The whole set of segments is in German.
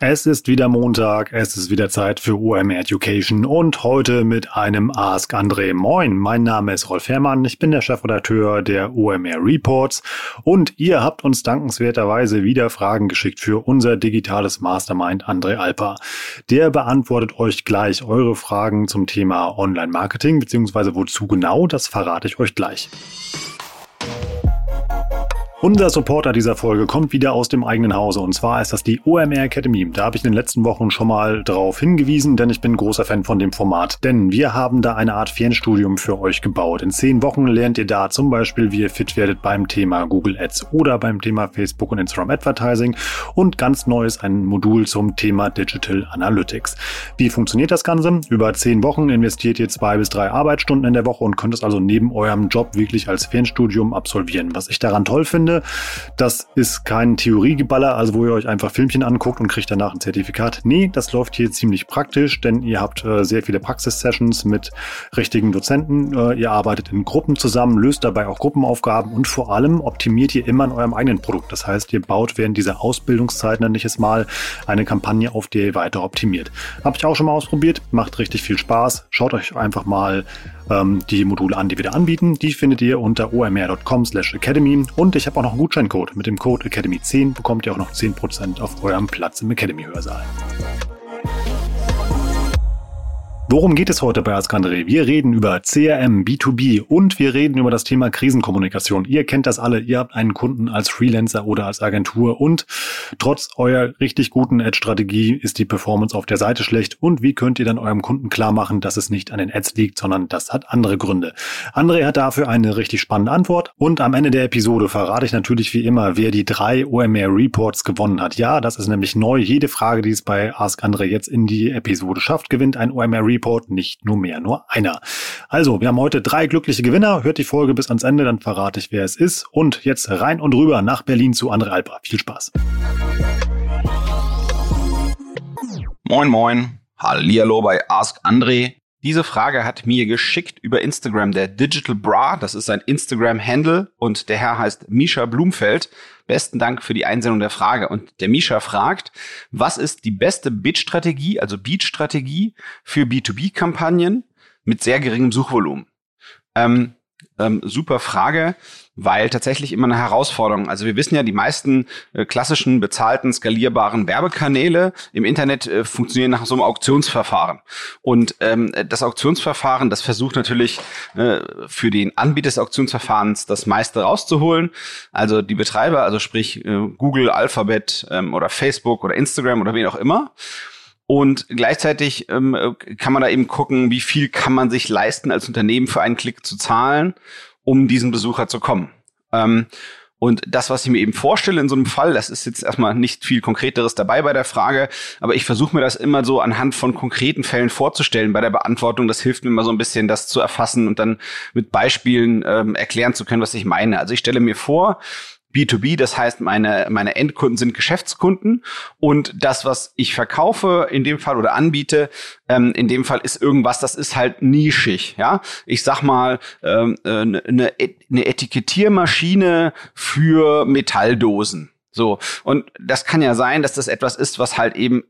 Es ist wieder Montag, es ist wieder Zeit für OMR Education und heute mit einem Ask André. Moin, mein Name ist Rolf Herrmann, ich bin der Chefredakteur der OMR Reports und ihr habt uns dankenswerterweise wieder Fragen geschickt für unser digitales Mastermind André Alper. Der beantwortet euch gleich eure Fragen zum Thema Online-Marketing, beziehungsweise wozu genau, das verrate ich euch gleich. Unser Supporter dieser Folge kommt wieder aus dem eigenen Hause und zwar ist das die OMR Academy. Da habe ich in den letzten Wochen schon mal darauf hingewiesen, denn ich bin großer Fan von dem Format. Denn wir haben da eine Art Fernstudium für euch gebaut. In zehn Wochen lernt ihr da zum Beispiel, wie ihr fit werdet beim Thema Google Ads oder beim Thema Facebook und Instagram Advertising und ganz neues ein Modul zum Thema Digital Analytics. Wie funktioniert das Ganze? Über zehn Wochen investiert ihr zwei bis drei Arbeitsstunden in der Woche und könnt es also neben eurem Job wirklich als Fernstudium absolvieren. Was ich daran toll finde, finde. Das ist kein Theoriegeballer, also wo ihr euch einfach Filmchen anguckt und kriegt danach ein Zertifikat. Nee, das läuft hier ziemlich praktisch, denn ihr habt äh, sehr viele Praxissessions mit richtigen Dozenten. Äh, ihr arbeitet in Gruppen zusammen, löst dabei auch Gruppenaufgaben und vor allem optimiert ihr immer an eurem eigenen Produkt. Das heißt, ihr baut während dieser Ausbildungszeit, nenne ich es mal, eine Kampagne, auf der ihr weiter optimiert. Habe ich auch schon mal ausprobiert, macht richtig viel Spaß. Schaut euch einfach mal ähm, die Module an, die wir da anbieten. Die findet ihr unter omr.com slash academy. Und ich habe auch noch einen Gutscheincode. Mit dem Code Academy10 bekommt ihr auch noch 10% auf eurem Platz im Academy-Hörsaal. Worum geht es heute bei Askandre? Wir reden über CRM, B2B und wir reden über das Thema Krisenkommunikation. Ihr kennt das alle. Ihr habt einen Kunden als Freelancer oder als Agentur und trotz eurer richtig guten Ad-Strategie ist die Performance auf der Seite schlecht. Und wie könnt ihr dann eurem Kunden klar machen, dass es nicht an den Ads liegt, sondern das hat andere Gründe? André hat dafür eine richtig spannende Antwort und am Ende der Episode verrate ich natürlich wie immer, wer die drei OMR Reports gewonnen hat. Ja, das ist nämlich neu. Jede Frage, die es bei Ask André jetzt in die Episode schafft, gewinnt ein OMR Report Report nicht nur mehr, nur einer. Also, wir haben heute drei glückliche Gewinner. Hört die Folge bis ans Ende, dann verrate ich, wer es ist. Und jetzt rein und rüber nach Berlin zu André Alper. Viel Spaß. Moin, moin. Hallihallo bei Ask André. Diese Frage hat mir geschickt über Instagram der Digital Bra. Das ist ein Instagram-Handle und der Herr heißt Misha Blumfeld. Besten Dank für die Einsendung der Frage. Und der Misha fragt, was ist die beste Bid-Strategie, also Beat-Strategie für B2B-Kampagnen mit sehr geringem Suchvolumen? Ähm, ähm, super Frage weil tatsächlich immer eine Herausforderung. Also wir wissen ja, die meisten äh, klassischen bezahlten, skalierbaren Werbekanäle im Internet äh, funktionieren nach so einem Auktionsverfahren. Und ähm, das Auktionsverfahren, das versucht natürlich äh, für den Anbieter des Auktionsverfahrens das meiste rauszuholen. Also die Betreiber, also sprich äh, Google, Alphabet ähm, oder Facebook oder Instagram oder wen auch immer. Und gleichzeitig ähm, kann man da eben gucken, wie viel kann man sich leisten, als Unternehmen für einen Klick zu zahlen um diesen Besucher zu kommen. Ähm, und das, was ich mir eben vorstelle in so einem Fall, das ist jetzt erstmal nicht viel Konkreteres dabei bei der Frage, aber ich versuche mir das immer so anhand von konkreten Fällen vorzustellen bei der Beantwortung. Das hilft mir immer so ein bisschen, das zu erfassen und dann mit Beispielen ähm, erklären zu können, was ich meine. Also ich stelle mir vor, B2B, das heißt, meine, meine Endkunden sind Geschäftskunden und das, was ich verkaufe in dem Fall oder anbiete, ähm, in dem Fall ist irgendwas, das ist halt nischig, ja. Ich sag mal, ähm, äh, eine, eine Etikettiermaschine für Metalldosen. So. Und das kann ja sein, dass das etwas ist, was halt eben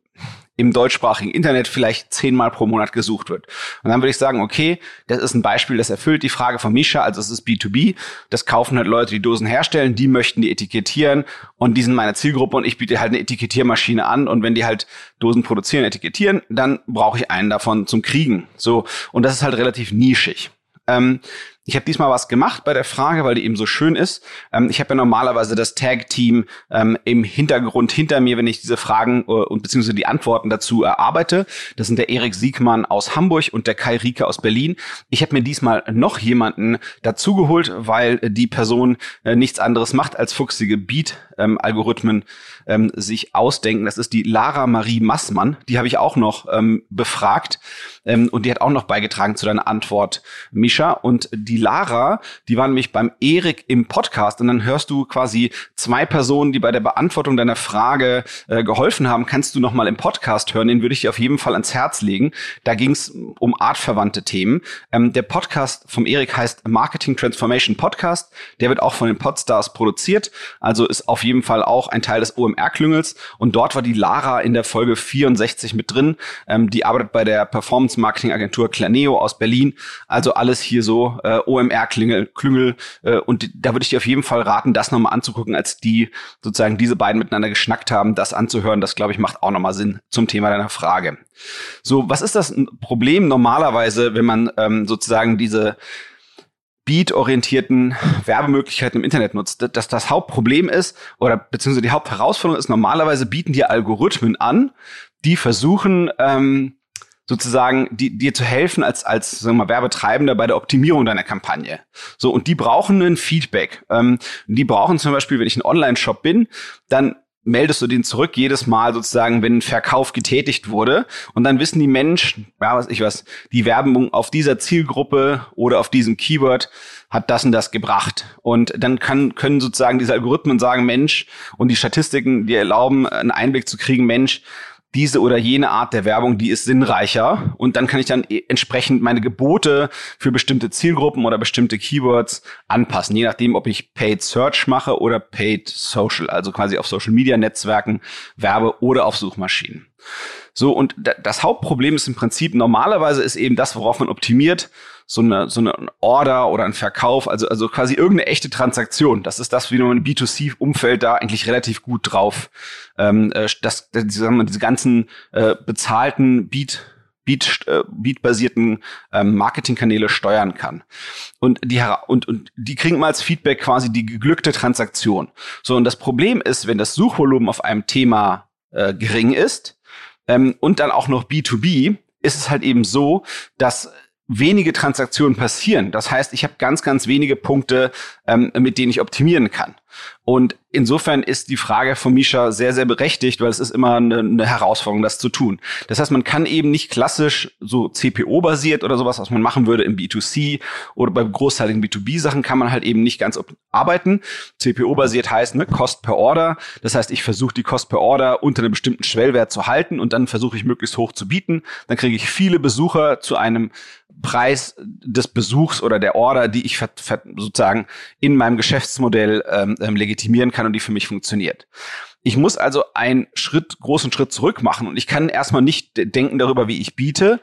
im deutschsprachigen Internet vielleicht zehnmal pro Monat gesucht wird. Und dann würde ich sagen, okay, das ist ein Beispiel, das erfüllt die Frage von Misha, also es ist B2B. Das kaufen halt Leute, die Dosen herstellen, die möchten die etikettieren und die sind meine Zielgruppe und ich biete halt eine Etikettiermaschine an und wenn die halt Dosen produzieren, etikettieren, dann brauche ich einen davon zum Kriegen. So. Und das ist halt relativ nischig. Ähm, ich habe diesmal was gemacht bei der Frage, weil die eben so schön ist. Ähm, ich habe ja normalerweise das Tag-Team ähm, im Hintergrund hinter mir, wenn ich diese Fragen äh, und beziehungsweise die Antworten dazu erarbeite. Das sind der Erik Siegmann aus Hamburg und der Kai Rieke aus Berlin. Ich habe mir diesmal noch jemanden dazugeholt, weil die Person äh, nichts anderes macht als fuchsige Beat-Algorithmen ähm, sich ausdenken. Das ist die Lara Marie Massmann. Die habe ich auch noch ähm, befragt. Ähm, und die hat auch noch beigetragen zu deiner Antwort, Misha. Und die Lara, die war nämlich beim Erik im Podcast. Und dann hörst du quasi zwei Personen, die bei der Beantwortung deiner Frage äh, geholfen haben. Kannst du noch mal im Podcast hören. Den würde ich dir auf jeden Fall ans Herz legen. Da ging es um artverwandte Themen. Ähm, der Podcast vom Erik heißt Marketing Transformation Podcast. Der wird auch von den Podstars produziert. Also ist auf jeden Fall auch ein Teil des OMR-Klüngels. Und dort war die Lara in der Folge 64 mit drin. Ähm, die arbeitet bei der Performance Marketing Agentur Claneo aus Berlin. Also alles hier so äh, OMR-Klüngel. Klüngel, äh, und da würde ich dir auf jeden Fall raten, das nochmal anzugucken, als die sozusagen diese beiden miteinander geschnackt haben, das anzuhören. Das, glaube ich, macht auch nochmal Sinn zum Thema deiner Frage. So, was ist das Problem normalerweise, wenn man ähm, sozusagen diese Beat-orientierten Werbemöglichkeiten im Internet nutzt. Dass das Hauptproblem ist oder beziehungsweise die Hauptherausforderung ist, normalerweise bieten dir Algorithmen an, die versuchen, ähm, sozusagen die, dir zu helfen als, als sagen wir mal, Werbetreibender bei der Optimierung deiner Kampagne. So, und die brauchen ein Feedback. Ähm, die brauchen zum Beispiel, wenn ich ein Online-Shop bin, dann meldest du den zurück jedes Mal sozusagen, wenn ein Verkauf getätigt wurde. Und dann wissen die Menschen, ja, was ich was, die Werbung auf dieser Zielgruppe oder auf diesem Keyword hat das und das gebracht. Und dann kann, können sozusagen diese Algorithmen sagen, Mensch, und die Statistiken, die erlauben, einen Einblick zu kriegen, Mensch, diese oder jene Art der Werbung, die ist sinnreicher. Und dann kann ich dann e, entsprechend meine Gebote für bestimmte Zielgruppen oder bestimmte Keywords anpassen, je nachdem, ob ich Paid Search mache oder Paid Social, also quasi auf Social Media Netzwerken werbe oder auf Suchmaschinen. So, und das Hauptproblem ist im Prinzip, normalerweise ist eben das, worauf man optimiert, so eine, so eine Order oder ein Verkauf, also, also quasi irgendeine echte Transaktion. Das ist das, wie man im B2C-Umfeld da eigentlich relativ gut drauf, ähm, äh, das, sagen wir, diese ganzen äh, bezahlten Beat Beat, äh, Beat-basierten ähm, Marketingkanäle steuern kann. Und die, und, und die kriegen mal als Feedback quasi die geglückte Transaktion. So, und das Problem ist, wenn das Suchvolumen auf einem Thema äh, gering ist ähm, und dann auch noch B2B, ist es halt eben so, dass wenige Transaktionen passieren. Das heißt, ich habe ganz, ganz wenige Punkte, ähm, mit denen ich optimieren kann. Und insofern ist die Frage von Misha sehr, sehr berechtigt, weil es ist immer eine, eine Herausforderung, das zu tun. Das heißt, man kann eben nicht klassisch so CPO-basiert oder sowas, was man machen würde im B2C oder bei großteiligen B2B-Sachen, kann man halt eben nicht ganz arbeiten. CPO-basiert heißt ne, Cost per Order. Das heißt, ich versuche die Cost per Order unter einem bestimmten Schwellwert zu halten und dann versuche ich möglichst hoch zu bieten. Dann kriege ich viele Besucher zu einem Preis des Besuchs oder der Order, die ich sozusagen in meinem Geschäftsmodell ähm, ähm, legitimieren kann und die für mich funktioniert. Ich muss also einen Schritt, großen Schritt zurück machen und ich kann erstmal nicht denken darüber, wie ich biete,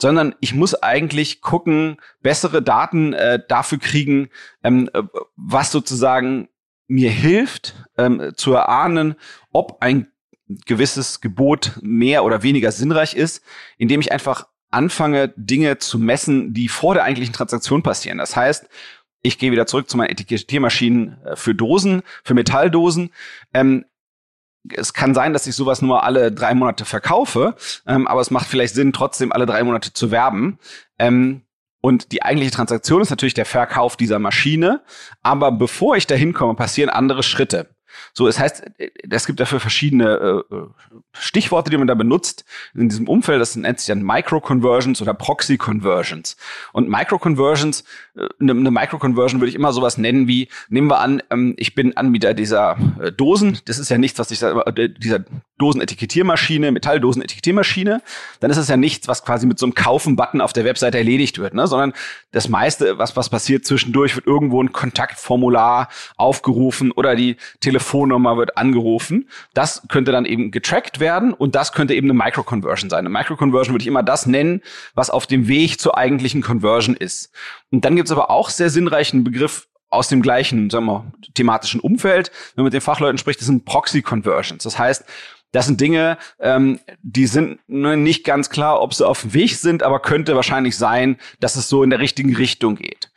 sondern ich muss eigentlich gucken, bessere Daten äh, dafür kriegen, ähm, äh, was sozusagen mir hilft, ähm, zu erahnen, ob ein gewisses Gebot mehr oder weniger sinnreich ist, indem ich einfach anfange, Dinge zu messen, die vor der eigentlichen Transaktion passieren. Das heißt, ich gehe wieder zurück zu meinen Etikettiermaschinen äh, für Dosen, für Metalldosen. Ähm, es kann sein, dass ich sowas nur alle drei Monate verkaufe, ähm, aber es macht vielleicht Sinn, trotzdem alle drei Monate zu werben. Ähm, und die eigentliche Transaktion ist natürlich der Verkauf dieser Maschine. Aber bevor ich dahin komme, passieren andere Schritte. So, es heißt, es gibt dafür verschiedene äh, Stichworte, die man da benutzt in diesem Umfeld. Das nennt sich dann Micro-Conversions oder Proxy-Conversions. Und Micro-Conversions, äh, eine, eine Micro-Conversion würde ich immer sowas nennen wie, nehmen wir an, ähm, ich bin Anbieter dieser äh, Dosen. Das ist ja nichts, was ich sage, äh, dieser Dosenetikettiermaschine, Metalldosenetikettiermaschine. Dann ist es ja nichts, was quasi mit so einem Kaufen-Button auf der Webseite erledigt wird, ne? sondern das meiste, was, was passiert zwischendurch, wird irgendwo ein Kontaktformular aufgerufen oder die Telefonnummer wird angerufen. Das könnte dann eben getrackt werden und das könnte eben eine Microconversion sein. Eine Microconversion würde ich immer das nennen, was auf dem Weg zur eigentlichen Conversion ist. Und dann gibt es aber auch sehr sinnreichen Begriff aus dem gleichen, sagen wir, thematischen Umfeld. Wenn man mit den Fachleuten spricht, das sind Proxy-Conversions. Das heißt, das sind Dinge, ähm, die sind ne, nicht ganz klar, ob sie auf dem Weg sind, aber könnte wahrscheinlich sein, dass es so in der richtigen Richtung geht.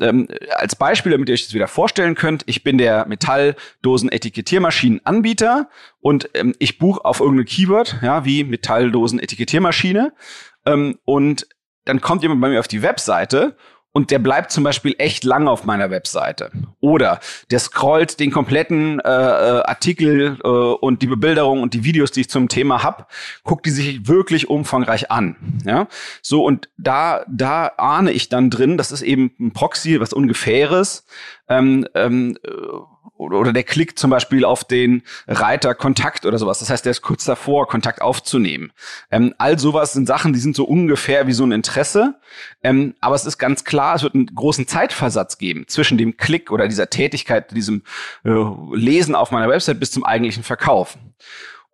Ähm, als Beispiel, damit ihr euch das wieder vorstellen könnt, ich bin der Metalldosen-Etikettiermaschinenanbieter und ähm, ich buche auf irgendein Keyword, ja, wie Metalldosen-Etikettiermaschine ähm, und dann kommt jemand bei mir auf die Webseite und der bleibt zum Beispiel echt lang auf meiner Webseite. Oder der scrollt den kompletten äh, äh, Artikel äh, und die Bebilderung und die Videos, die ich zum Thema hab, guckt die sich wirklich umfangreich an. Ja, so und da da ahne ich dann drin, das ist eben ein Proxy, was ungefähres. Ähm, ähm, oder der klickt zum Beispiel auf den Reiter Kontakt oder sowas. Das heißt, der ist kurz davor, Kontakt aufzunehmen. Ähm, all sowas sind Sachen, die sind so ungefähr wie so ein Interesse. Ähm, aber es ist ganz klar, es wird einen großen Zeitversatz geben zwischen dem Klick oder dieser Tätigkeit, diesem äh, Lesen auf meiner Website bis zum eigentlichen Verkauf.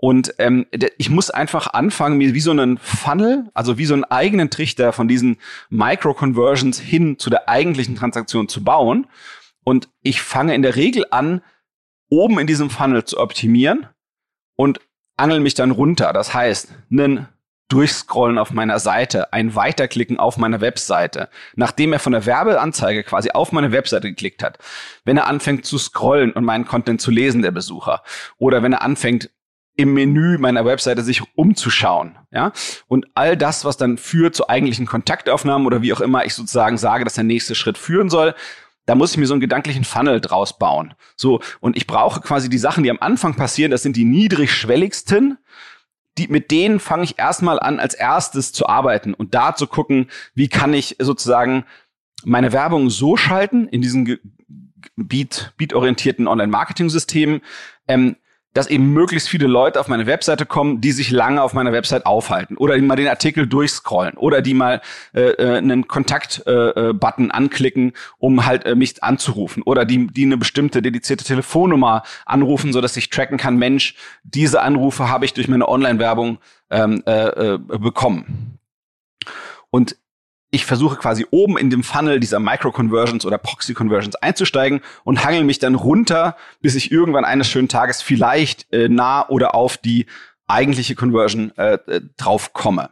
Und ähm, ich muss einfach anfangen, mir wie so einen Funnel, also wie so einen eigenen Trichter von diesen Micro-Conversions hin zu der eigentlichen Transaktion zu bauen. Und ich fange in der Regel an, oben in diesem Funnel zu optimieren und angel mich dann runter. Das heißt, einen Durchscrollen auf meiner Seite, ein Weiterklicken auf meiner Webseite, nachdem er von der Werbeanzeige quasi auf meine Webseite geklickt hat, wenn er anfängt zu scrollen und meinen Content zu lesen, der Besucher, oder wenn er anfängt, im Menü meiner Webseite sich umzuschauen, ja, und all das, was dann führt zu eigentlichen Kontaktaufnahmen oder wie auch immer ich sozusagen sage, dass der nächste Schritt führen soll, da muss ich mir so einen gedanklichen Funnel draus bauen. So, und ich brauche quasi die Sachen, die am Anfang passieren, das sind die niedrigschwelligsten. Die, mit denen fange ich erstmal an, als erstes zu arbeiten und da zu gucken, wie kann ich sozusagen meine Werbung so schalten in diesen Beat, Beat-orientierten Online-Marketing-Systemen, ähm, dass eben möglichst viele Leute auf meine Webseite kommen, die sich lange auf meiner Website aufhalten oder die mal den Artikel durchscrollen oder die mal äh, äh einen Kontakt-Button äh, äh anklicken, um halt äh, mich anzurufen oder die, die eine bestimmte dedizierte Telefonnummer anrufen, so dass ich tracken kann, Mensch, diese Anrufe habe ich durch meine Online-Werbung ähm, äh, äh, bekommen. Und ich versuche quasi oben in dem Funnel dieser Micro-Conversions oder Proxy-Conversions einzusteigen und hangel mich dann runter, bis ich irgendwann eines schönen Tages vielleicht äh, nah oder auf die eigentliche Conversion äh, äh, drauf komme.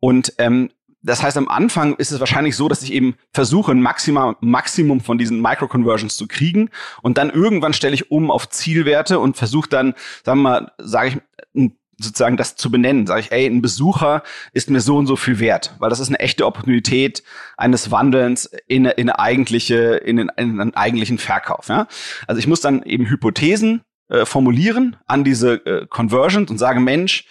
Und ähm, das heißt, am Anfang ist es wahrscheinlich so, dass ich eben versuche, ein Maximum, Maximum von diesen Micro-Conversions zu kriegen. Und dann irgendwann stelle ich um auf Zielwerte und versuche dann, sagen wir mal, sage ich, ein sozusagen das zu benennen. Sage ich, ey, ein Besucher ist mir so und so viel wert, weil das ist eine echte Opportunität eines Wandelns in in eigentliche, in einen, in einen eigentlichen Verkauf. Ja? Also ich muss dann eben Hypothesen äh, formulieren an diese äh, Conversions und sage, Mensch,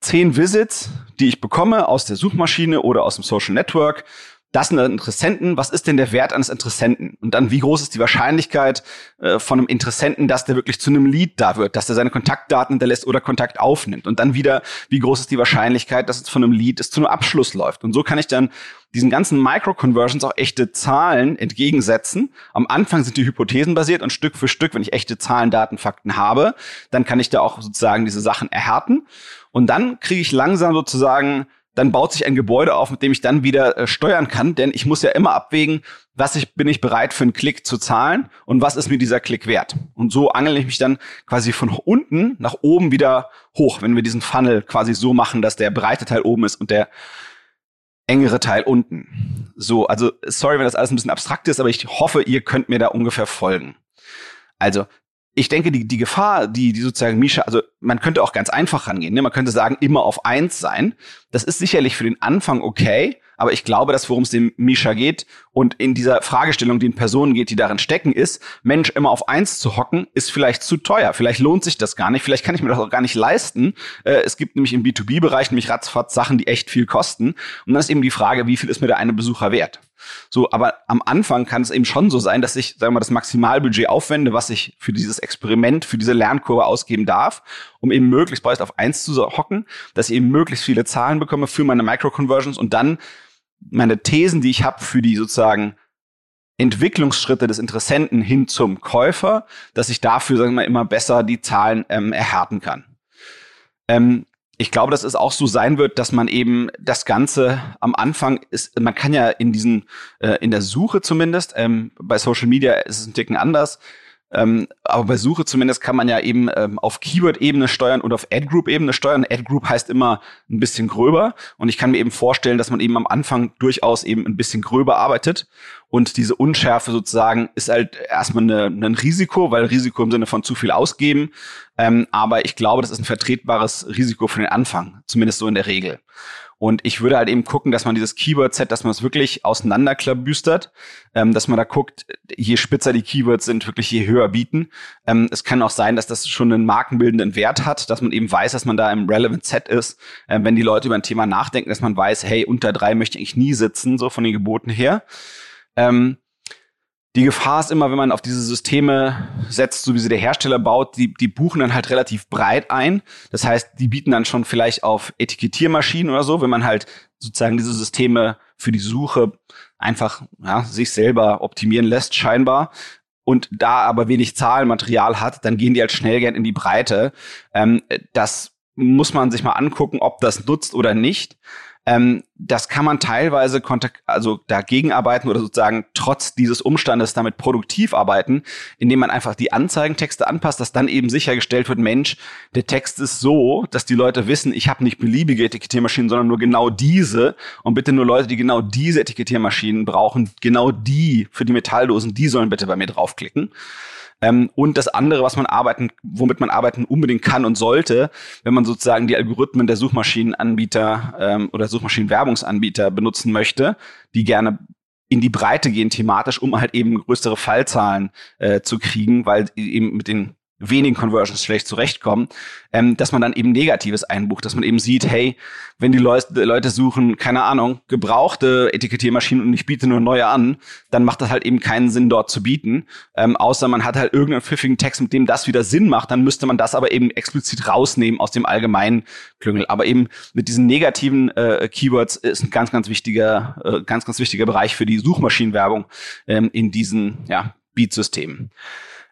zehn Visits, die ich bekomme aus der Suchmaschine oder aus dem Social Network, das sind Interessenten, was ist denn der Wert eines Interessenten? Und dann, wie groß ist die Wahrscheinlichkeit äh, von einem Interessenten, dass der wirklich zu einem Lead da wird, dass er seine Kontaktdaten hinterlässt oder Kontakt aufnimmt? Und dann wieder, wie groß ist die Wahrscheinlichkeit, dass es von einem Lead es zu einem Abschluss läuft? Und so kann ich dann diesen ganzen Micro-Conversions auch echte Zahlen entgegensetzen. Am Anfang sind die Hypothesen basiert und Stück für Stück, wenn ich echte Zahlen, Daten, Fakten habe, dann kann ich da auch sozusagen diese Sachen erhärten. Und dann kriege ich langsam sozusagen dann baut sich ein Gebäude auf, mit dem ich dann wieder äh, steuern kann, denn ich muss ja immer abwägen, was ich, bin ich bereit für einen Klick zu zahlen und was ist mir dieser Klick wert. Und so angel ich mich dann quasi von unten nach oben wieder hoch, wenn wir diesen Funnel quasi so machen, dass der breite Teil oben ist und der engere Teil unten. So, also sorry, wenn das alles ein bisschen abstrakt ist, aber ich hoffe, ihr könnt mir da ungefähr folgen. Also ich denke, die, die Gefahr, die, die sozusagen Misha, also man könnte auch ganz einfach rangehen. Ne? Man könnte sagen, immer auf eins sein. Das ist sicherlich für den Anfang okay, aber ich glaube, dass worum es dem Misha geht und in dieser Fragestellung den Personen geht, die darin stecken, ist, Mensch, immer auf eins zu hocken, ist vielleicht zu teuer. Vielleicht lohnt sich das gar nicht. Vielleicht kann ich mir das auch gar nicht leisten. Äh, es gibt nämlich im B2B-Bereich nämlich ratzfatz Sachen, die echt viel kosten. Und dann ist eben die Frage, wie viel ist mir der eine Besucher wert? So, aber am Anfang kann es eben schon so sein, dass ich, sagen wir mal, das Maximalbudget aufwende, was ich für dieses Experiment, für diese Lernkurve ausgeben darf, um eben möglichst bald auf eins zu hocken, dass ich eben möglichst viele Zahlen bekomme für meine Micro-Conversions und dann meine Thesen, die ich habe für die sozusagen Entwicklungsschritte des Interessenten hin zum Käufer, dass ich dafür, sagen wir mal, immer besser die Zahlen ähm, erhärten kann. Ähm, ich glaube, dass es auch so sein wird, dass man eben das Ganze am Anfang ist, man kann ja in diesen, äh, in der Suche zumindest, ähm, bei Social Media ist es ein Ticken anders, ähm, aber bei Suche zumindest kann man ja eben ähm, auf Keyword-Ebene steuern und auf Ad-Group-Ebene steuern. Ad-Group heißt immer ein bisschen gröber. Und ich kann mir eben vorstellen, dass man eben am Anfang durchaus eben ein bisschen gröber arbeitet. Und diese Unschärfe sozusagen ist halt erstmal eine, ein Risiko, weil Risiko im Sinne von zu viel ausgeben. Ähm, aber ich glaube, das ist ein vertretbares Risiko für den Anfang, zumindest so in der Regel. Und ich würde halt eben gucken, dass man dieses Keyword-Set, dass man es wirklich auseinanderklabüstert, ähm, dass man da guckt, je spitzer die Keywords sind, wirklich je höher bieten. Ähm, es kann auch sein, dass das schon einen markenbildenden Wert hat, dass man eben weiß, dass man da im Relevant Set ist. Ähm, wenn die Leute über ein Thema nachdenken, dass man weiß, hey, unter drei möchte ich nie sitzen, so von den Geboten her. Ähm, die Gefahr ist immer, wenn man auf diese Systeme setzt, so wie sie der Hersteller baut, die, die buchen dann halt relativ breit ein. Das heißt, die bieten dann schon vielleicht auf Etikettiermaschinen oder so, wenn man halt sozusagen diese Systeme für die Suche einfach ja, sich selber optimieren lässt, scheinbar. Und da aber wenig Zahlenmaterial hat, dann gehen die halt schnell gern in die Breite. Ähm, das muss man sich mal angucken, ob das nutzt oder nicht. Ähm, das kann man teilweise also dagegen arbeiten oder sozusagen trotz dieses Umstandes damit produktiv arbeiten, indem man einfach die Anzeigentexte anpasst, dass dann eben sichergestellt wird, Mensch, der Text ist so, dass die Leute wissen, ich habe nicht beliebige Etikettiermaschinen, sondern nur genau diese und bitte nur Leute, die genau diese Etikettiermaschinen brauchen, genau die für die Metalldosen, die sollen bitte bei mir draufklicken. Ähm, und das andere, was man arbeiten, womit man arbeiten unbedingt kann und sollte, wenn man sozusagen die Algorithmen der Suchmaschinenanbieter ähm, oder Suchmaschinenwerbungsanbieter benutzen möchte, die gerne in die Breite gehen thematisch, um halt eben größere Fallzahlen äh, zu kriegen, weil eben mit den wenigen Conversions schlecht zurechtkommen, ähm, dass man dann eben Negatives einbucht, dass man eben sieht, hey, wenn die Leute, Leute suchen, keine Ahnung, gebrauchte Etikettiermaschinen und ich biete nur neue an, dann macht das halt eben keinen Sinn, dort zu bieten. Ähm, außer man hat halt irgendeinen pfiffigen Text, mit dem das wieder Sinn macht, dann müsste man das aber eben explizit rausnehmen aus dem allgemeinen Klüngel. Aber eben mit diesen negativen äh, Keywords ist ein ganz, ganz wichtiger, äh, ganz, ganz wichtiger Bereich für die Suchmaschinenwerbung ähm, in diesen ja, Beat-Systemen.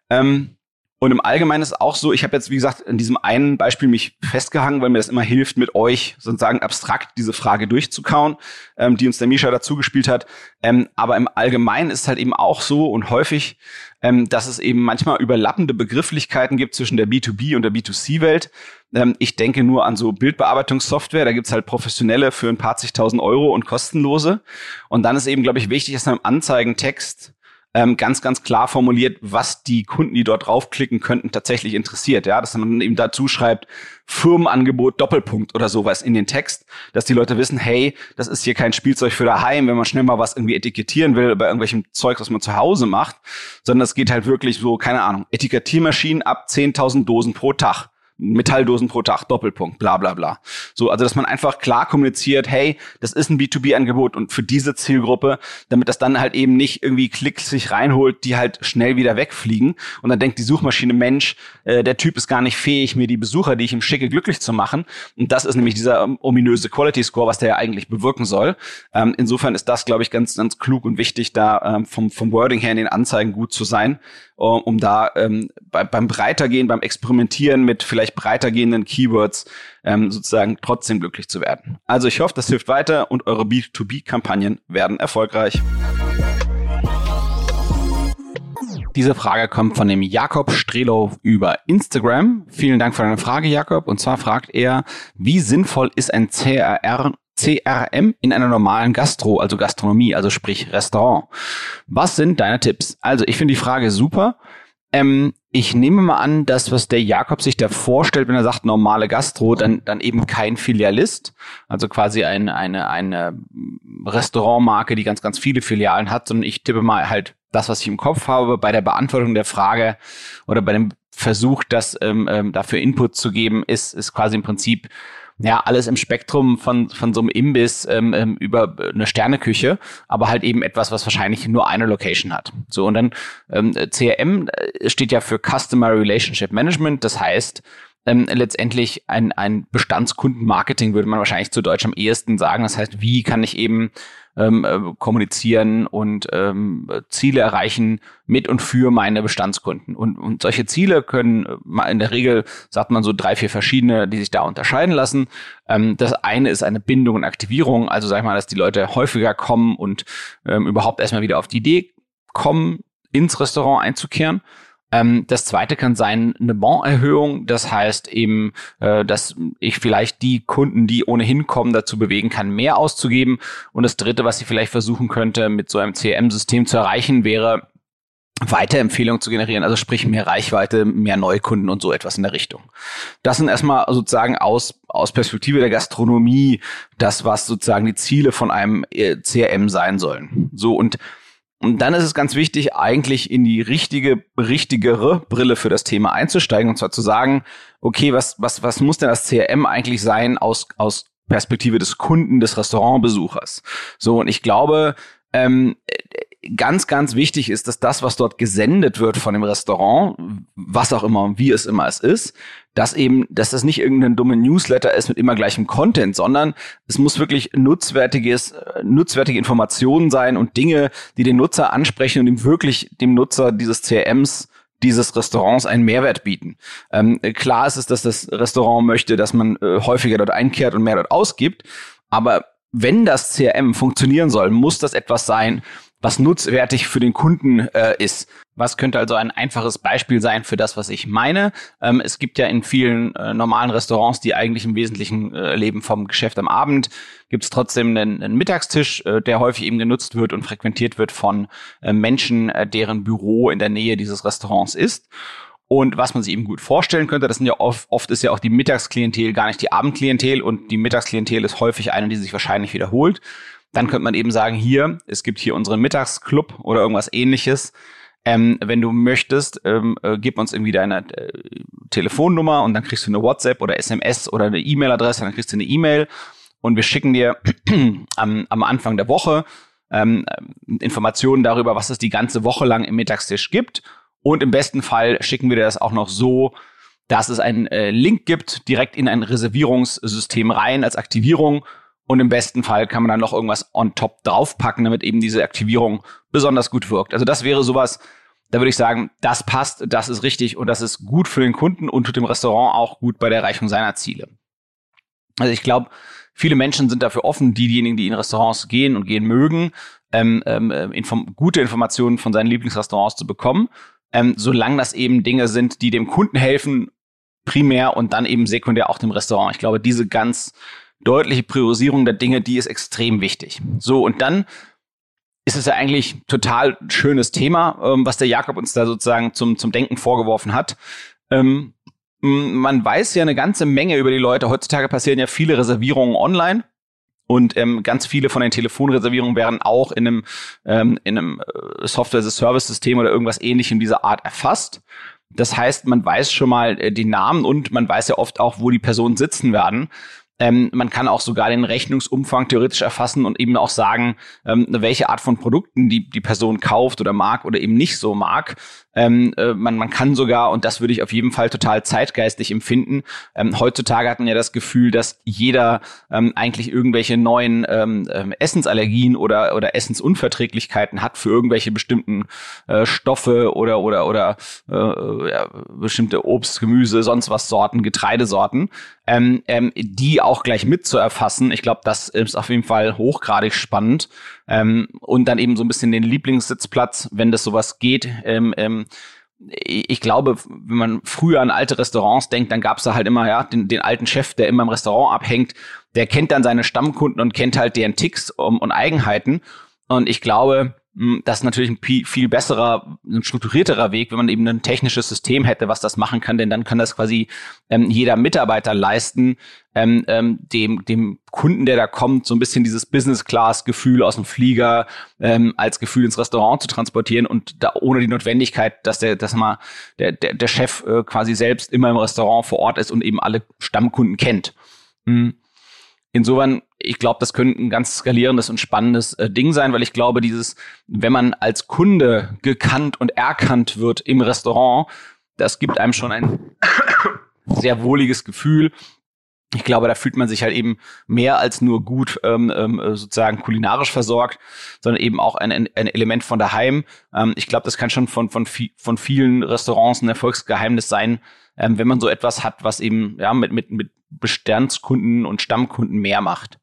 Ähm, und im Allgemeinen ist auch so, ich habe jetzt, wie gesagt, in diesem einen Beispiel mich festgehangen, weil mir das immer hilft, mit euch sozusagen abstrakt diese Frage durchzukauen, ähm, die uns der Misha dazu gespielt hat. Ähm, aber im Allgemeinen ist halt eben auch so und häufig, ähm, dass es eben manchmal überlappende Begrifflichkeiten gibt zwischen der B2B und der B2C-Welt. Ähm, ich denke nur an so Bildbearbeitungssoftware, da gibt's halt professionelle für ein paar zigtausend Euro und kostenlose. Und dann ist eben, glaube ich, wichtig, dass man im Anzeigentext ähm, ganz, ganz klar formuliert, was die Kunden, die dort draufklicken könnten, tatsächlich interessiert. Ja, dass man eben dazu schreibt, Firmenangebot Doppelpunkt oder sowas in den Text, dass die Leute wissen, hey, das ist hier kein Spielzeug für daheim, wenn man schnell mal was irgendwie etikettieren will bei irgendwelchem Zeug, was man zu Hause macht, sondern es geht halt wirklich so, keine Ahnung, Etikettiermaschinen ab 10.000 Dosen pro Tag. Metalldosen pro Tag, Doppelpunkt, bla bla bla. So, also dass man einfach klar kommuniziert, hey, das ist ein B2B-Angebot und für diese Zielgruppe, damit das dann halt eben nicht irgendwie Klicks sich reinholt, die halt schnell wieder wegfliegen. Und dann denkt die Suchmaschine, Mensch, äh, der Typ ist gar nicht fähig, mir die Besucher, die ich ihm schicke, glücklich zu machen. Und das ist nämlich dieser um, ominöse Quality Score, was der ja eigentlich bewirken soll. Ähm, insofern ist das, glaube ich, ganz, ganz klug und wichtig, da ähm, vom, vom Wording her in den Anzeigen gut zu sein, um, um da ähm, bei, beim Breitergehen, beim Experimentieren mit vielleicht vielleicht breiter gehenden Keywords ähm, sozusagen trotzdem glücklich zu werden. Also ich hoffe, das hilft weiter und eure B2B-Kampagnen werden erfolgreich. Diese Frage kommt von dem Jakob Strelo über Instagram. Vielen Dank für deine Frage, Jakob. Und zwar fragt er, wie sinnvoll ist ein CRR CRM in einer normalen Gastro, also Gastronomie, also sprich Restaurant. Was sind deine Tipps? Also ich finde die Frage super. Ähm, ich nehme mal an, dass was der Jakob sich da vorstellt, wenn er sagt normale Gastro, dann, dann eben kein Filialist, also quasi ein, eine, eine Restaurantmarke, die ganz, ganz viele Filialen hat, sondern ich tippe mal halt das, was ich im Kopf habe, bei der Beantwortung der Frage oder bei dem Versuch, das ähm, ähm, dafür Input zu geben, ist, ist quasi im Prinzip ja, alles im Spektrum von, von so einem Imbiss ähm, ähm, über eine Sterneküche, aber halt eben etwas, was wahrscheinlich nur eine Location hat. So, und dann ähm, CRM äh, steht ja für Customer Relationship Management, das heißt, ähm, letztendlich ein, ein Bestandskundenmarketing würde man wahrscheinlich zu Deutsch am ehesten sagen. Das heißt, wie kann ich eben ähm, äh, kommunizieren und ähm, Ziele erreichen mit und für meine Bestandskunden. Und, und solche Ziele können äh, in der Regel, sagt man so drei, vier verschiedene, die sich da unterscheiden lassen. Ähm, das eine ist eine Bindung und Aktivierung, also sag ich mal, dass die Leute häufiger kommen und ähm, überhaupt erstmal wieder auf die Idee kommen, ins Restaurant einzukehren. Ähm, das zweite kann sein eine Bon-Erhöhung. Das heißt eben, äh, dass ich vielleicht die Kunden, die ohnehin kommen, dazu bewegen kann, mehr auszugeben. Und das dritte, was ich vielleicht versuchen könnte, mit so einem CRM-System zu erreichen, wäre Weiterempfehlungen zu generieren, also sprich mehr Reichweite, mehr Neukunden und so etwas in der Richtung. Das sind erstmal sozusagen aus, aus Perspektive der Gastronomie das, was sozusagen die Ziele von einem äh, CRM sein sollen. So und und dann ist es ganz wichtig, eigentlich in die richtige, richtigere Brille für das Thema einzusteigen und zwar zu sagen, okay, was, was, was muss denn das CRM eigentlich sein aus, aus Perspektive des Kunden, des Restaurantbesuchers? So, und ich glaube, ähm, ganz, ganz wichtig ist, dass das, was dort gesendet wird von dem Restaurant, was auch immer, wie es immer es ist, dass eben, dass das nicht irgendein dummer Newsletter ist mit immer gleichem Content, sondern es muss wirklich nutzwertiges, nutzwertige Informationen sein und Dinge, die den Nutzer ansprechen und ihm wirklich dem Nutzer dieses CRMs dieses Restaurants einen Mehrwert bieten. Ähm, klar ist es, dass das Restaurant möchte, dass man äh, häufiger dort einkehrt und mehr dort ausgibt, aber wenn das CRM funktionieren soll, muss das etwas sein, was nutzwertig für den Kunden äh, ist. Was könnte also ein einfaches Beispiel sein für das, was ich meine? Ähm, es gibt ja in vielen äh, normalen Restaurants, die eigentlich im Wesentlichen äh, leben vom Geschäft am Abend, gibt es trotzdem einen, einen Mittagstisch, äh, der häufig eben genutzt wird und frequentiert wird von äh, Menschen, äh, deren Büro in der Nähe dieses Restaurants ist. Und was man sich eben gut vorstellen könnte, das sind ja oft, oft ist ja auch die Mittagsklientel gar nicht die Abendklientel und die Mittagsklientel ist häufig eine, die sich wahrscheinlich wiederholt. Dann könnte man eben sagen, hier, es gibt hier unseren Mittagsclub oder irgendwas ähnliches. Ähm, wenn du möchtest, ähm, äh, gib uns irgendwie deine äh, Telefonnummer und dann kriegst du eine WhatsApp oder SMS oder eine E-Mail-Adresse, dann kriegst du eine E-Mail und wir schicken dir am, am Anfang der Woche ähm, Informationen darüber, was es die ganze Woche lang im Mittagstisch gibt. Und im besten Fall schicken wir dir das auch noch so, dass es einen äh, Link gibt, direkt in ein Reservierungssystem rein als Aktivierung und im besten Fall kann man dann noch irgendwas on top draufpacken, damit eben diese Aktivierung besonders gut wirkt. Also das wäre sowas, da würde ich sagen, das passt, das ist richtig und das ist gut für den Kunden und tut dem Restaurant auch gut bei der Erreichung seiner Ziele. Also ich glaube, viele Menschen sind dafür offen, diejenigen, die in Restaurants gehen und gehen mögen, ähm, ähm, inform gute Informationen von seinen Lieblingsrestaurants zu bekommen, ähm, solange das eben Dinge sind, die dem Kunden helfen, primär und dann eben sekundär auch dem Restaurant. Ich glaube, diese ganz deutliche Priorisierung der Dinge, die ist extrem wichtig. So, und dann ist es ja eigentlich total schönes Thema, ähm, was der Jakob uns da sozusagen zum, zum Denken vorgeworfen hat. Ähm, man weiß ja eine ganze Menge über die Leute. Heutzutage passieren ja viele Reservierungen online. Und ähm, ganz viele von den Telefonreservierungen werden auch in einem, ähm, in einem äh, Software-as-a-Service-System oder irgendwas ähnlichem dieser Art erfasst. Das heißt, man weiß schon mal äh, die Namen und man weiß ja oft auch, wo die Personen sitzen werden. Ähm, man kann auch sogar den Rechnungsumfang theoretisch erfassen und eben auch sagen, ähm, welche Art von Produkten die, die Person kauft oder mag oder eben nicht so mag. Ähm, äh, man, man kann sogar, und das würde ich auf jeden Fall total zeitgeistig empfinden, ähm, heutzutage hat man ja das Gefühl, dass jeder ähm, eigentlich irgendwelche neuen ähm, ähm, Essensallergien oder, oder Essensunverträglichkeiten hat für irgendwelche bestimmten äh, Stoffe oder, oder, oder äh, ja, bestimmte Obst, Gemüse, sonst was Sorten, Getreidesorten, ähm, ähm, die auch gleich mit zu erfassen. Ich glaube, das ist auf jeden Fall hochgradig spannend. Ähm, und dann eben so ein bisschen den Lieblingssitzplatz, wenn das sowas geht. Ähm, ähm, ich glaube, wenn man früher an alte Restaurants denkt, dann gab es da halt immer ja den, den alten Chef, der immer im Restaurant abhängt. Der kennt dann seine Stammkunden und kennt halt deren Ticks und, und Eigenheiten. Und ich glaube, das ist natürlich ein viel besserer, ein strukturierterer Weg, wenn man eben ein technisches System hätte, was das machen kann, denn dann kann das quasi ähm, jeder Mitarbeiter leisten, ähm, ähm, dem, dem Kunden, der da kommt, so ein bisschen dieses Business-Class-Gefühl aus dem Flieger ähm, als Gefühl ins Restaurant zu transportieren und da ohne die Notwendigkeit, dass der, dass mal der, der, der Chef äh, quasi selbst immer im Restaurant vor Ort ist und eben alle Stammkunden kennt. Mhm. Insofern, ich glaube, das könnte ein ganz skalierendes und spannendes äh, Ding sein, weil ich glaube, dieses, wenn man als Kunde gekannt und erkannt wird im Restaurant, das gibt einem schon ein sehr wohliges Gefühl. Ich glaube, da fühlt man sich halt eben mehr als nur gut ähm, ähm, sozusagen kulinarisch versorgt, sondern eben auch ein, ein Element von daheim. Ähm, ich glaube, das kann schon von, von, von vielen Restaurants ein Erfolgsgeheimnis sein, ähm, wenn man so etwas hat, was eben ja mit, mit, mit Bestandskunden und Stammkunden mehr macht.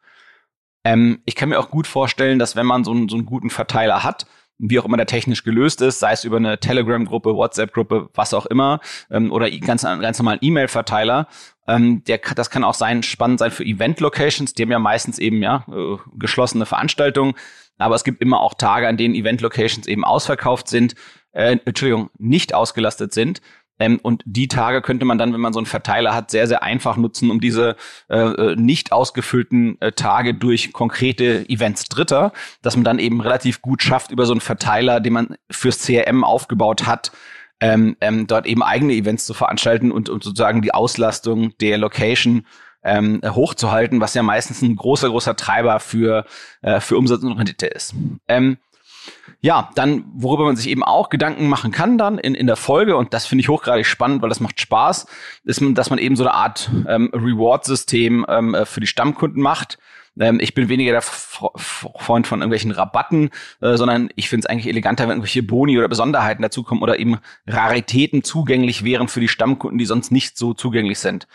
Ähm, ich kann mir auch gut vorstellen, dass wenn man so einen, so einen guten Verteiler hat, wie auch immer der technisch gelöst ist, sei es über eine Telegram-Gruppe, WhatsApp-Gruppe, was auch immer, ähm, oder ganz, ganz normalen E-Mail-Verteiler. Ähm, der, das kann auch sein, spannend sein für Event-Locations, die haben ja meistens eben ja äh, geschlossene Veranstaltungen, aber es gibt immer auch Tage, an denen Event-Locations eben ausverkauft sind. äh, Entschuldigung, nicht ausgelastet sind. Ähm, und die Tage könnte man dann, wenn man so einen Verteiler hat, sehr, sehr einfach nutzen, um diese äh, äh, nicht ausgefüllten äh, Tage durch konkrete Events Dritter, dass man dann eben relativ gut schafft, über so einen Verteiler, den man fürs CRM aufgebaut hat, ähm, ähm, dort eben eigene Events zu veranstalten und, und sozusagen die Auslastung der Location ähm, hochzuhalten, was ja meistens ein großer, großer Treiber für, äh, für Umsatz und Rendite ist. Ähm, ja, dann, worüber man sich eben auch Gedanken machen kann dann in, in der Folge, und das finde ich hochgradig spannend, weil das macht Spaß, ist, dass man eben so eine Art ähm, Reward-System ähm, äh, für die Stammkunden macht. Ähm, ich bin weniger der Freund von irgendwelchen Rabatten, äh, sondern ich finde es eigentlich eleganter, wenn irgendwelche Boni oder Besonderheiten dazukommen oder eben Raritäten zugänglich wären für die Stammkunden, die sonst nicht so zugänglich sind.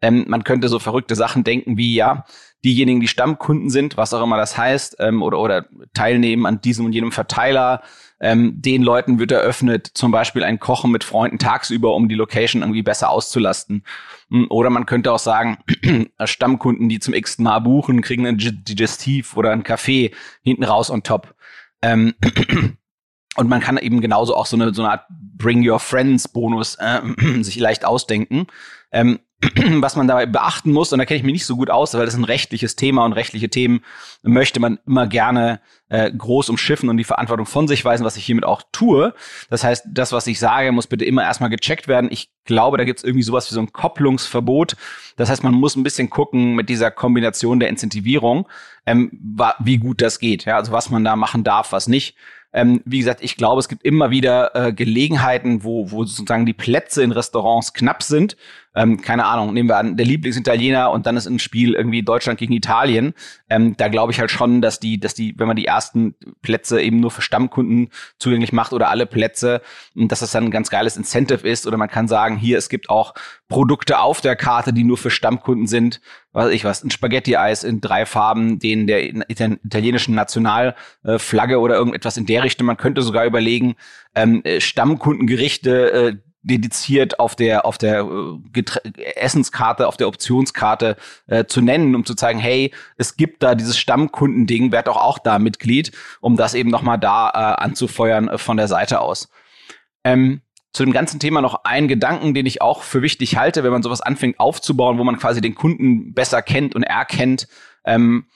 Ähm, man könnte so verrückte Sachen denken wie, ja, diejenigen, die Stammkunden sind, was auch immer das heißt, ähm, oder, oder teilnehmen an diesem und jenem Verteiler, ähm, den Leuten wird eröffnet, zum Beispiel ein Kochen mit Freunden tagsüber, um die Location irgendwie besser auszulasten. Hm, oder man könnte auch sagen, Stammkunden, die zum x Mal buchen, kriegen ein Digestiv oder ein Kaffee hinten raus on top. Ähm, und man kann eben genauso auch so eine, so eine Art Bring Your Friends Bonus äh, sich leicht ausdenken. Ähm, was man dabei beachten muss, und da kenne ich mich nicht so gut aus, weil das ist ein rechtliches Thema und rechtliche Themen möchte man immer gerne äh, groß umschiffen und die Verantwortung von sich weisen, was ich hiermit auch tue. Das heißt, das, was ich sage, muss bitte immer erstmal gecheckt werden. Ich glaube, da gibt es irgendwie sowas wie so ein Kopplungsverbot. Das heißt, man muss ein bisschen gucken mit dieser Kombination der Incentivierung, ähm, wie gut das geht. Ja, also was man da machen darf, was nicht. Ähm, wie gesagt, ich glaube, es gibt immer wieder äh, Gelegenheiten, wo, wo sozusagen die Plätze in Restaurants knapp sind. Ähm, keine Ahnung, nehmen wir an, der Lieblingsitaliener und dann ist ein Spiel irgendwie Deutschland gegen Italien. Ähm, da glaube ich halt schon, dass die, dass die, wenn man die ersten Plätze eben nur für Stammkunden zugänglich macht oder alle Plätze, dass das dann ein ganz geiles Incentive ist. Oder man kann sagen, hier, es gibt auch Produkte auf der Karte, die nur für Stammkunden sind. Was ich was, ein Spaghetti-Eis in drei Farben, den der italienischen Nationalflagge oder irgendetwas in der Richtung. Man könnte sogar überlegen, ähm, äh, Stammkundengerichte äh, dediziert auf der auf der äh, Essenskarte, auf der Optionskarte äh, zu nennen, um zu zeigen, hey, es gibt da dieses Stammkundending, werd doch auch da Mitglied, um das eben noch mal da äh, anzufeuern äh, von der Seite aus. Ähm, zu dem ganzen Thema noch einen Gedanken, den ich auch für wichtig halte, wenn man sowas anfängt aufzubauen, wo man quasi den Kunden besser kennt und erkennt. Ähm,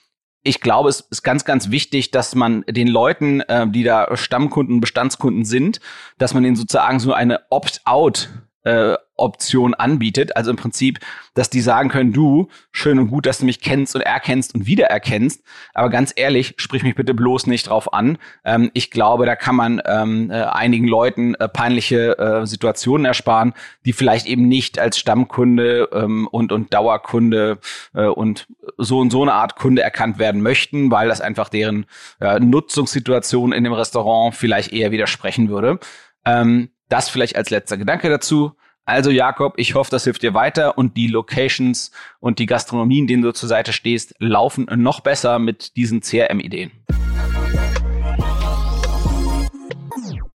ich glaube, es ist ganz, ganz wichtig, dass man den Leuten, äh, die da Stammkunden, Bestandskunden sind, dass man ihnen sozusagen so eine Opt-out äh, Option anbietet. Also im Prinzip, dass die sagen können, du, schön und gut, dass du mich kennst und erkennst und wiedererkennst. Aber ganz ehrlich, sprich mich bitte bloß nicht drauf an. Ähm, ich glaube, da kann man ähm, äh, einigen Leuten äh, peinliche äh, Situationen ersparen, die vielleicht eben nicht als Stammkunde ähm, und, und Dauerkunde äh, und so und so eine Art Kunde erkannt werden möchten, weil das einfach deren äh, Nutzungssituation in dem Restaurant vielleicht eher widersprechen würde. Ähm, das vielleicht als letzter Gedanke dazu. Also Jakob, ich hoffe, das hilft dir weiter und die Locations und die Gastronomien, denen du zur Seite stehst, laufen noch besser mit diesen CRM-Ideen.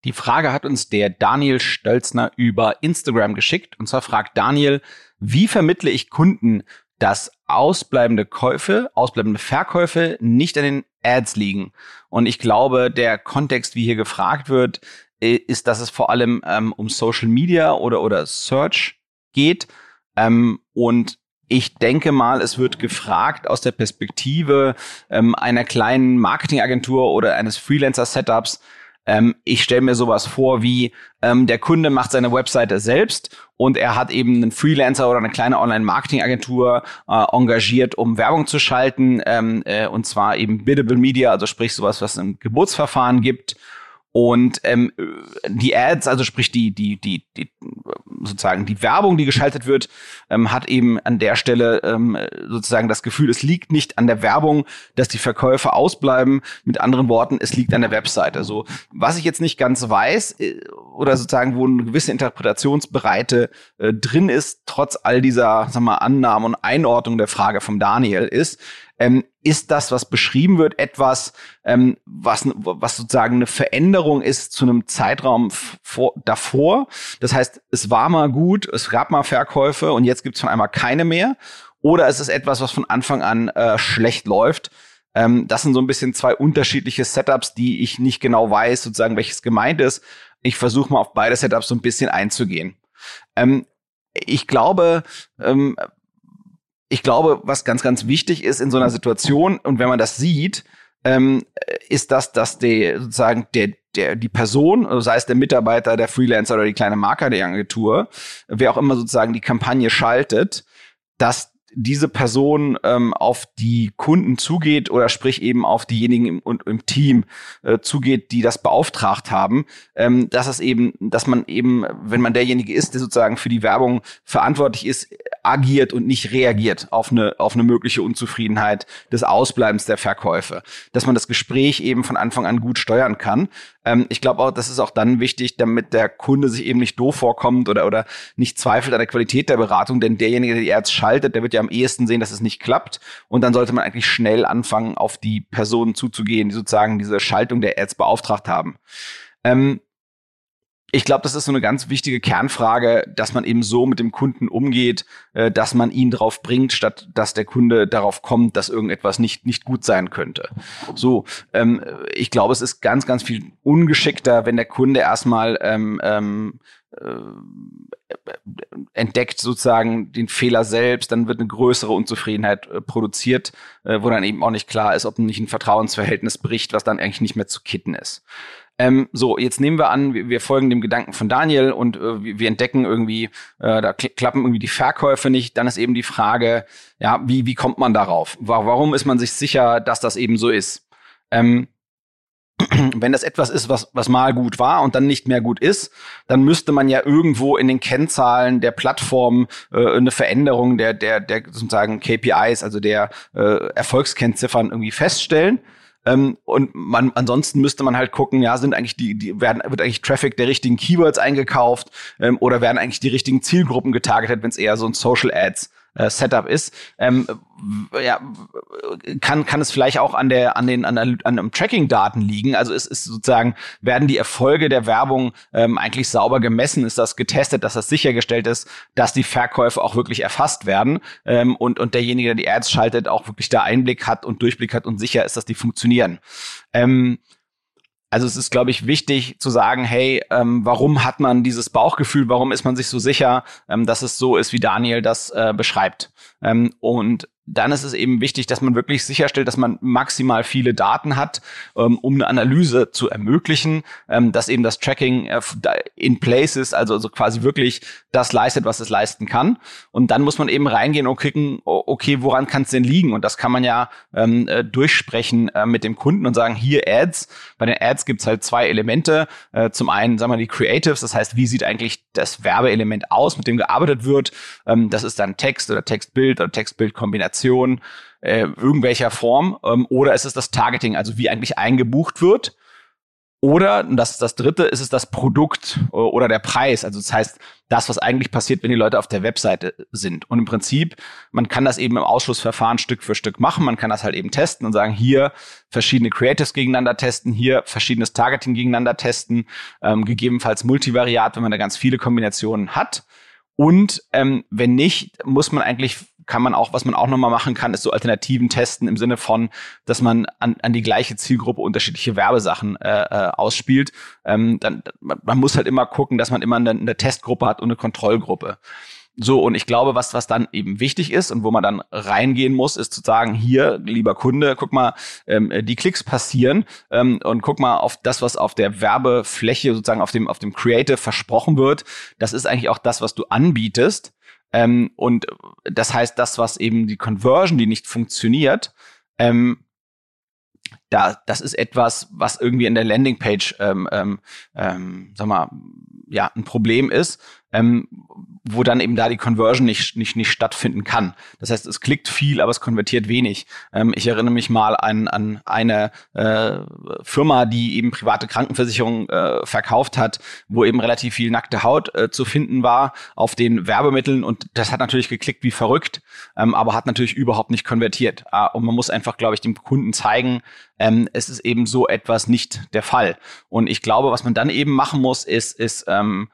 Die Frage hat uns der Daniel Stölzner über Instagram geschickt. Und zwar fragt Daniel, wie vermittle ich Kunden, dass ausbleibende Käufe, ausbleibende Verkäufe nicht an den Ads liegen? Und ich glaube, der Kontext, wie hier gefragt wird, ist, dass es vor allem ähm, um Social Media oder, oder Search geht. Ähm, und ich denke mal, es wird gefragt aus der Perspektive ähm, einer kleinen Marketingagentur oder eines Freelancer-Setups. Ähm, ich stelle mir sowas vor wie, ähm, der Kunde macht seine Webseite selbst und er hat eben einen Freelancer oder eine kleine Online-Marketing-Agentur äh, engagiert, um Werbung zu schalten. Ähm, äh, und zwar eben Biddable Media, also sprich sowas, was ein Geburtsverfahren gibt und ähm, die Ads, also sprich die, die, die, die sozusagen die Werbung, die geschaltet wird, ähm, hat eben an der Stelle ähm, sozusagen das Gefühl, es liegt nicht an der Werbung, dass die Verkäufe ausbleiben. Mit anderen Worten, es liegt an der Webseite. So, was ich jetzt nicht ganz weiß äh, oder sozusagen wo eine gewisse Interpretationsbreite äh, drin ist, trotz all dieser, sag mal, Annahmen und Einordnung der Frage vom Daniel ist, ähm, ist das, was beschrieben wird, etwas, ähm, was, was sozusagen eine Veränderung ist zu einem Zeitraum vor, davor? Das heißt, es war mal gut, es gab mal Verkäufe und jetzt gibt es von einmal keine mehr? Oder ist es etwas, was von Anfang an äh, schlecht läuft? Ähm, das sind so ein bisschen zwei unterschiedliche Setups, die ich nicht genau weiß, sozusagen, welches gemeint ist. ich versuche mal auf beide Setups so ein bisschen einzugehen. Ähm, ich glaube, ähm, ich glaube, was ganz, ganz wichtig ist in so einer Situation und wenn man das sieht, ähm, ist das, dass der sozusagen der, der, die Person, sei es der Mitarbeiter, der Freelancer oder die kleine Marke der Agentur, wer auch immer sozusagen die Kampagne schaltet, dass diese Person ähm, auf die Kunden zugeht oder sprich eben auf diejenigen im, im Team äh, zugeht, die das beauftragt haben, ähm, dass es eben, dass man eben, wenn man derjenige ist, der sozusagen für die Werbung verantwortlich ist, agiert und nicht reagiert auf eine auf eine mögliche Unzufriedenheit des Ausbleibens der Verkäufe, dass man das Gespräch eben von Anfang an gut steuern kann. Ähm, ich glaube auch, das ist auch dann wichtig, damit der Kunde sich eben nicht doof vorkommt oder oder nicht zweifelt an der Qualität der Beratung, denn derjenige, der die Ads schaltet, der wird ja am ehesten sehen, dass es nicht klappt. Und dann sollte man eigentlich schnell anfangen, auf die Personen zuzugehen, die sozusagen diese Schaltung der Ads beauftragt haben. Ähm, ich glaube, das ist so eine ganz wichtige Kernfrage, dass man eben so mit dem Kunden umgeht, äh, dass man ihn darauf bringt, statt dass der Kunde darauf kommt, dass irgendetwas nicht nicht gut sein könnte. So, ähm, ich glaube, es ist ganz ganz viel ungeschickter, wenn der Kunde erstmal ähm, ähm, äh, entdeckt sozusagen den Fehler selbst, dann wird eine größere Unzufriedenheit äh, produziert, äh, wo dann eben auch nicht klar ist, ob nicht ein Vertrauensverhältnis bricht, was dann eigentlich nicht mehr zu kitten ist. Ähm, so, jetzt nehmen wir an, wir, folgen dem Gedanken von Daniel und äh, wir, wir entdecken irgendwie, äh, da klappen irgendwie die Verkäufe nicht. Dann ist eben die Frage, ja, wie, wie kommt man darauf? Warum ist man sich sicher, dass das eben so ist? Ähm, wenn das etwas ist, was, was mal gut war und dann nicht mehr gut ist, dann müsste man ja irgendwo in den Kennzahlen der Plattform äh, eine Veränderung der, der, der sozusagen KPIs, also der äh, Erfolgskennziffern irgendwie feststellen. Ähm, und man, ansonsten müsste man halt gucken, ja, sind eigentlich die, die werden, wird eigentlich Traffic der richtigen Keywords eingekauft ähm, oder werden eigentlich die richtigen Zielgruppen getargetet, wenn es eher so ein Social Ads äh, Setup ist. Ähm, ja, kann, kann es vielleicht auch an der, an den, an, an Tracking-Daten liegen. Also es ist sozusagen, werden die Erfolge der Werbung ähm, eigentlich sauber gemessen? Ist das getestet, dass das sichergestellt ist, dass die Verkäufe auch wirklich erfasst werden? Ähm, und, und derjenige, der die Ads schaltet, auch wirklich da Einblick hat und Durchblick hat und sicher ist, dass die funktionieren. Ähm, also es ist, glaube ich, wichtig zu sagen, hey, ähm, warum hat man dieses Bauchgefühl, warum ist man sich so sicher, ähm, dass es so ist, wie Daniel das äh, beschreibt. Ähm, und dann ist es eben wichtig, dass man wirklich sicherstellt, dass man maximal viele Daten hat, ähm, um eine Analyse zu ermöglichen, ähm, dass eben das Tracking äh, in place ist, also, also quasi wirklich das leistet, was es leisten kann. Und dann muss man eben reingehen und gucken, okay, woran kann es denn liegen? Und das kann man ja ähm, äh, durchsprechen äh, mit dem Kunden und sagen, hier Ads. Bei den Ads gibt's halt zwei Elemente. Zum einen, sagen wir, die Creatives, das heißt, wie sieht eigentlich das Werbeelement aus, mit dem gearbeitet wird? Das ist dann Text oder Textbild oder Textbildkombination. Kommunikation äh, irgendwelcher Form ähm, oder ist es das Targeting, also wie eigentlich eingebucht wird. Oder, und das das dritte, ist es das Produkt äh, oder der Preis. Also das heißt, das, was eigentlich passiert, wenn die Leute auf der Webseite sind. Und im Prinzip, man kann das eben im Ausschlussverfahren Stück für Stück machen. Man kann das halt eben testen und sagen, hier verschiedene Creatives gegeneinander testen, hier verschiedenes Targeting gegeneinander testen, ähm, gegebenenfalls Multivariat, wenn man da ganz viele Kombinationen hat. Und ähm, wenn nicht, muss man eigentlich kann man auch, was man auch nochmal machen kann, ist so Alternativen testen im Sinne von, dass man an, an die gleiche Zielgruppe unterschiedliche Werbesachen äh, äh, ausspielt. Ähm, dann, man muss halt immer gucken, dass man immer eine, eine Testgruppe hat und eine Kontrollgruppe. So, und ich glaube, was, was dann eben wichtig ist und wo man dann reingehen muss, ist zu sagen, hier, lieber Kunde, guck mal, ähm, die Klicks passieren ähm, und guck mal auf das, was auf der Werbefläche, sozusagen auf dem, auf dem Creative versprochen wird. Das ist eigentlich auch das, was du anbietest. Ähm, und das heißt, das, was eben die Conversion, die nicht funktioniert, ähm, da, das ist etwas, was irgendwie in der Landingpage, ähm, ähm, ähm, sag mal, ja, ein Problem ist, ähm, wo dann eben da die Conversion nicht, nicht, nicht stattfinden kann. Das heißt, es klickt viel, aber es konvertiert wenig. Ähm, ich erinnere mich mal an, an eine äh, Firma, die eben private Krankenversicherungen äh, verkauft hat, wo eben relativ viel nackte Haut äh, zu finden war auf den Werbemitteln und das hat natürlich geklickt wie verrückt, ähm, aber hat natürlich überhaupt nicht konvertiert. Ah, und man muss einfach, glaube ich, dem Kunden zeigen, ähm, es ist eben so etwas nicht der Fall. Und ich glaube, was man dann eben machen muss, ist, ist ähm,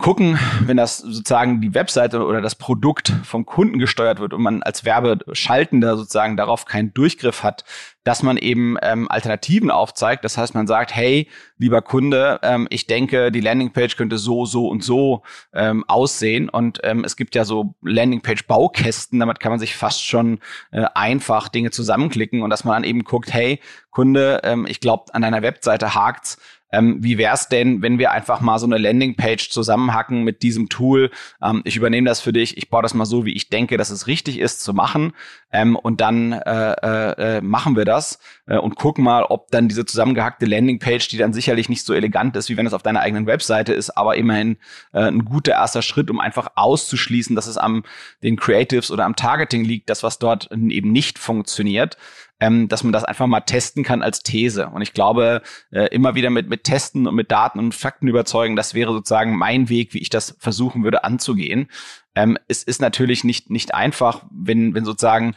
gucken, wenn das sozusagen die Webseite oder das Produkt vom Kunden gesteuert wird und man als Werbeschaltender sozusagen darauf keinen Durchgriff hat, dass man eben ähm, Alternativen aufzeigt. Das heißt, man sagt, hey, lieber Kunde, ähm, ich denke, die Landingpage könnte so, so und so ähm, aussehen. Und ähm, es gibt ja so Landingpage-Baukästen, damit kann man sich fast schon äh, einfach Dinge zusammenklicken und dass man dann eben guckt, hey, Kunde, ähm, ich glaube, an deiner Webseite hakt's ähm, wie wäre es denn, wenn wir einfach mal so eine Landingpage zusammenhacken mit diesem Tool? Ähm, ich übernehme das für dich, ich baue das mal so, wie ich denke, dass es richtig ist zu machen. Ähm, und dann äh, äh, äh, machen wir das äh, und gucken mal, ob dann diese zusammengehackte Landingpage, die dann sicherlich nicht so elegant ist, wie wenn es auf deiner eigenen Webseite ist, aber immerhin äh, ein guter erster Schritt, um einfach auszuschließen, dass es am den Creatives oder am Targeting liegt, das was dort eben nicht funktioniert ähm, dass man das einfach mal testen kann als These. Und ich glaube, äh, immer wieder mit, mit Testen und mit Daten und Fakten überzeugen, das wäre sozusagen mein Weg, wie ich das versuchen würde anzugehen. Ähm, es ist natürlich nicht, nicht einfach, wenn, wenn sozusagen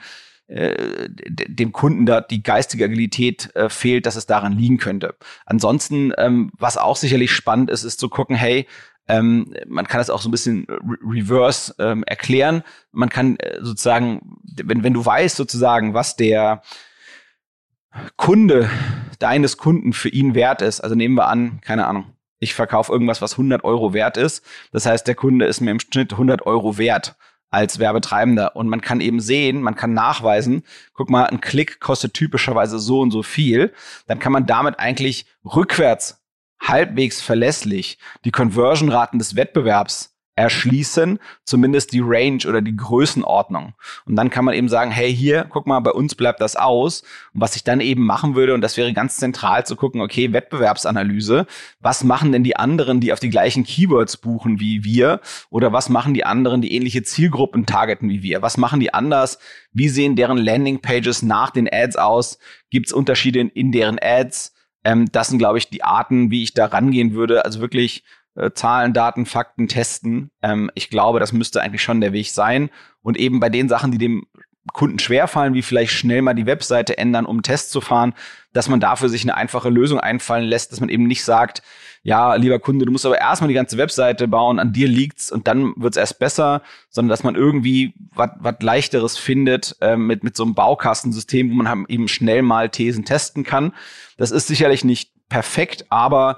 äh, dem Kunden da die geistige Agilität äh, fehlt, dass es daran liegen könnte. Ansonsten, ähm, was auch sicherlich spannend ist, ist zu gucken, hey, ähm, man kann das auch so ein bisschen re reverse ähm, erklären. Man kann äh, sozusagen, wenn, wenn du weißt sozusagen, was der Kunde deines Kunden für ihn wert ist, also nehmen wir an, keine Ahnung, ich verkaufe irgendwas, was 100 Euro wert ist. Das heißt, der Kunde ist mir im Schnitt 100 Euro wert als Werbetreibender. Und man kann eben sehen, man kann nachweisen, guck mal, ein Klick kostet typischerweise so und so viel. Dann kann man damit eigentlich rückwärts halbwegs verlässlich die Conversion-Raten des Wettbewerbs erschließen, zumindest die Range oder die Größenordnung. Und dann kann man eben sagen, hey, hier, guck mal, bei uns bleibt das aus. Und was ich dann eben machen würde, und das wäre ganz zentral zu gucken, okay, Wettbewerbsanalyse, was machen denn die anderen, die auf die gleichen Keywords buchen wie wir? Oder was machen die anderen, die ähnliche Zielgruppen targeten wie wir? Was machen die anders? Wie sehen deren Landingpages nach den Ads aus? Gibt es Unterschiede in, deren Ads? Ähm, das sind, glaube ich, die Arten, wie ich da rangehen würde. Also wirklich äh, Zahlen, Daten, Fakten testen. Ähm, ich glaube, das müsste eigentlich schon der Weg sein. Und eben bei den Sachen, die dem Kunden schwerfallen, wie vielleicht schnell mal die Webseite ändern, um einen Test zu fahren, dass man dafür sich eine einfache Lösung einfallen lässt, dass man eben nicht sagt, ja, lieber Kunde, du musst aber erstmal die ganze Webseite bauen, an dir liegt's und dann wird's erst besser, sondern dass man irgendwie was leichteres findet äh, mit, mit so einem Baukastensystem, wo man halt eben schnell mal Thesen testen kann. Das ist sicherlich nicht perfekt, aber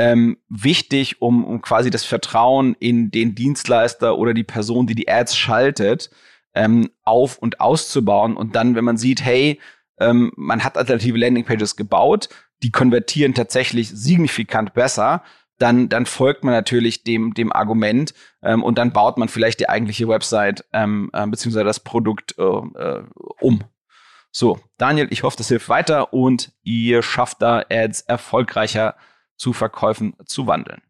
ähm, wichtig, um, um quasi das Vertrauen in den Dienstleister oder die Person, die die Ads schaltet, ähm, auf und auszubauen. Und dann, wenn man sieht, hey, ähm, man hat alternative Landingpages gebaut, die konvertieren tatsächlich signifikant besser, dann, dann folgt man natürlich dem, dem Argument ähm, und dann baut man vielleicht die eigentliche Website ähm, äh, beziehungsweise das Produkt äh, äh, um. So, Daniel, ich hoffe, das hilft weiter und ihr schafft da Ads erfolgreicher zu Verkäufen zu wandeln.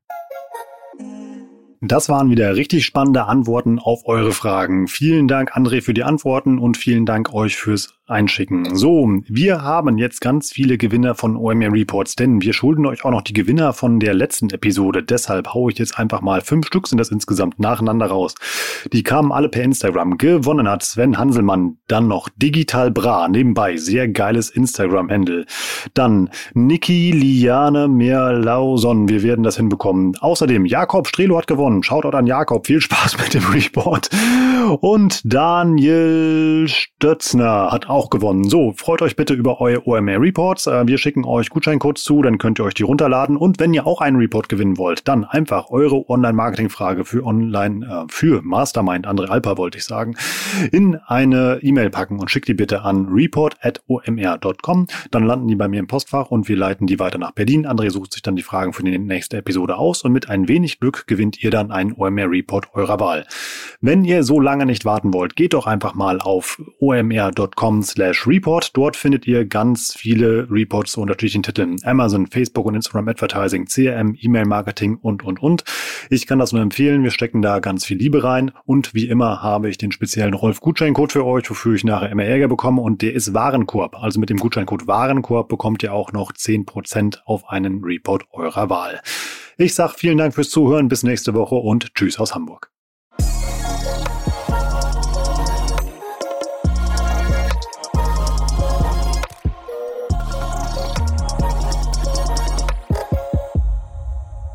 Das waren wieder richtig spannende Antworten auf eure Fragen. Vielen Dank, André, für die Antworten und vielen Dank euch fürs einschicken. So, wir haben jetzt ganz viele Gewinner von OMR Reports, denn wir schulden euch auch noch die Gewinner von der letzten Episode. Deshalb haue ich jetzt einfach mal fünf Stück sind das insgesamt nacheinander raus. Die kamen alle per Instagram. Gewonnen hat Sven Hanselmann, dann noch Digital Bra, nebenbei sehr geiles Instagram-Handle. Dann Niki Liane Merlauson, wir werden das hinbekommen. Außerdem Jakob Strelo hat gewonnen. Shoutout an Jakob, viel Spaß mit dem Report. Und Daniel Stötzner hat auch auch gewonnen. So, freut euch bitte über eure OMR Reports. Äh, wir schicken euch Gutscheincodes zu, dann könnt ihr euch die runterladen. Und wenn ihr auch einen Report gewinnen wollt, dann einfach eure Online-Marketing-Frage für Online, äh, für Mastermind, andere Alpa wollte ich sagen, in eine E-Mail packen und schickt die bitte an report.omr.com. Dann landen die bei mir im Postfach und wir leiten die weiter nach Berlin. André sucht sich dann die Fragen für die nächste Episode aus und mit ein wenig Glück gewinnt ihr dann einen OMR Report eurer Wahl. Wenn ihr so lange nicht warten wollt, geht doch einfach mal auf omr.com slash report. Dort findet ihr ganz viele Reports zu unterschiedlichen Titeln. Amazon, Facebook und Instagram Advertising, CRM, E-Mail Marketing und, und, und. Ich kann das nur empfehlen. Wir stecken da ganz viel Liebe rein. Und wie immer habe ich den speziellen Rolf Gutscheincode für euch, wofür ich nachher immer Ärger bekomme. Und der ist Warenkorb. Also mit dem Gutscheincode Warenkorb bekommt ihr auch noch 10% auf einen Report eurer Wahl. Ich sag vielen Dank fürs Zuhören. Bis nächste Woche und tschüss aus Hamburg.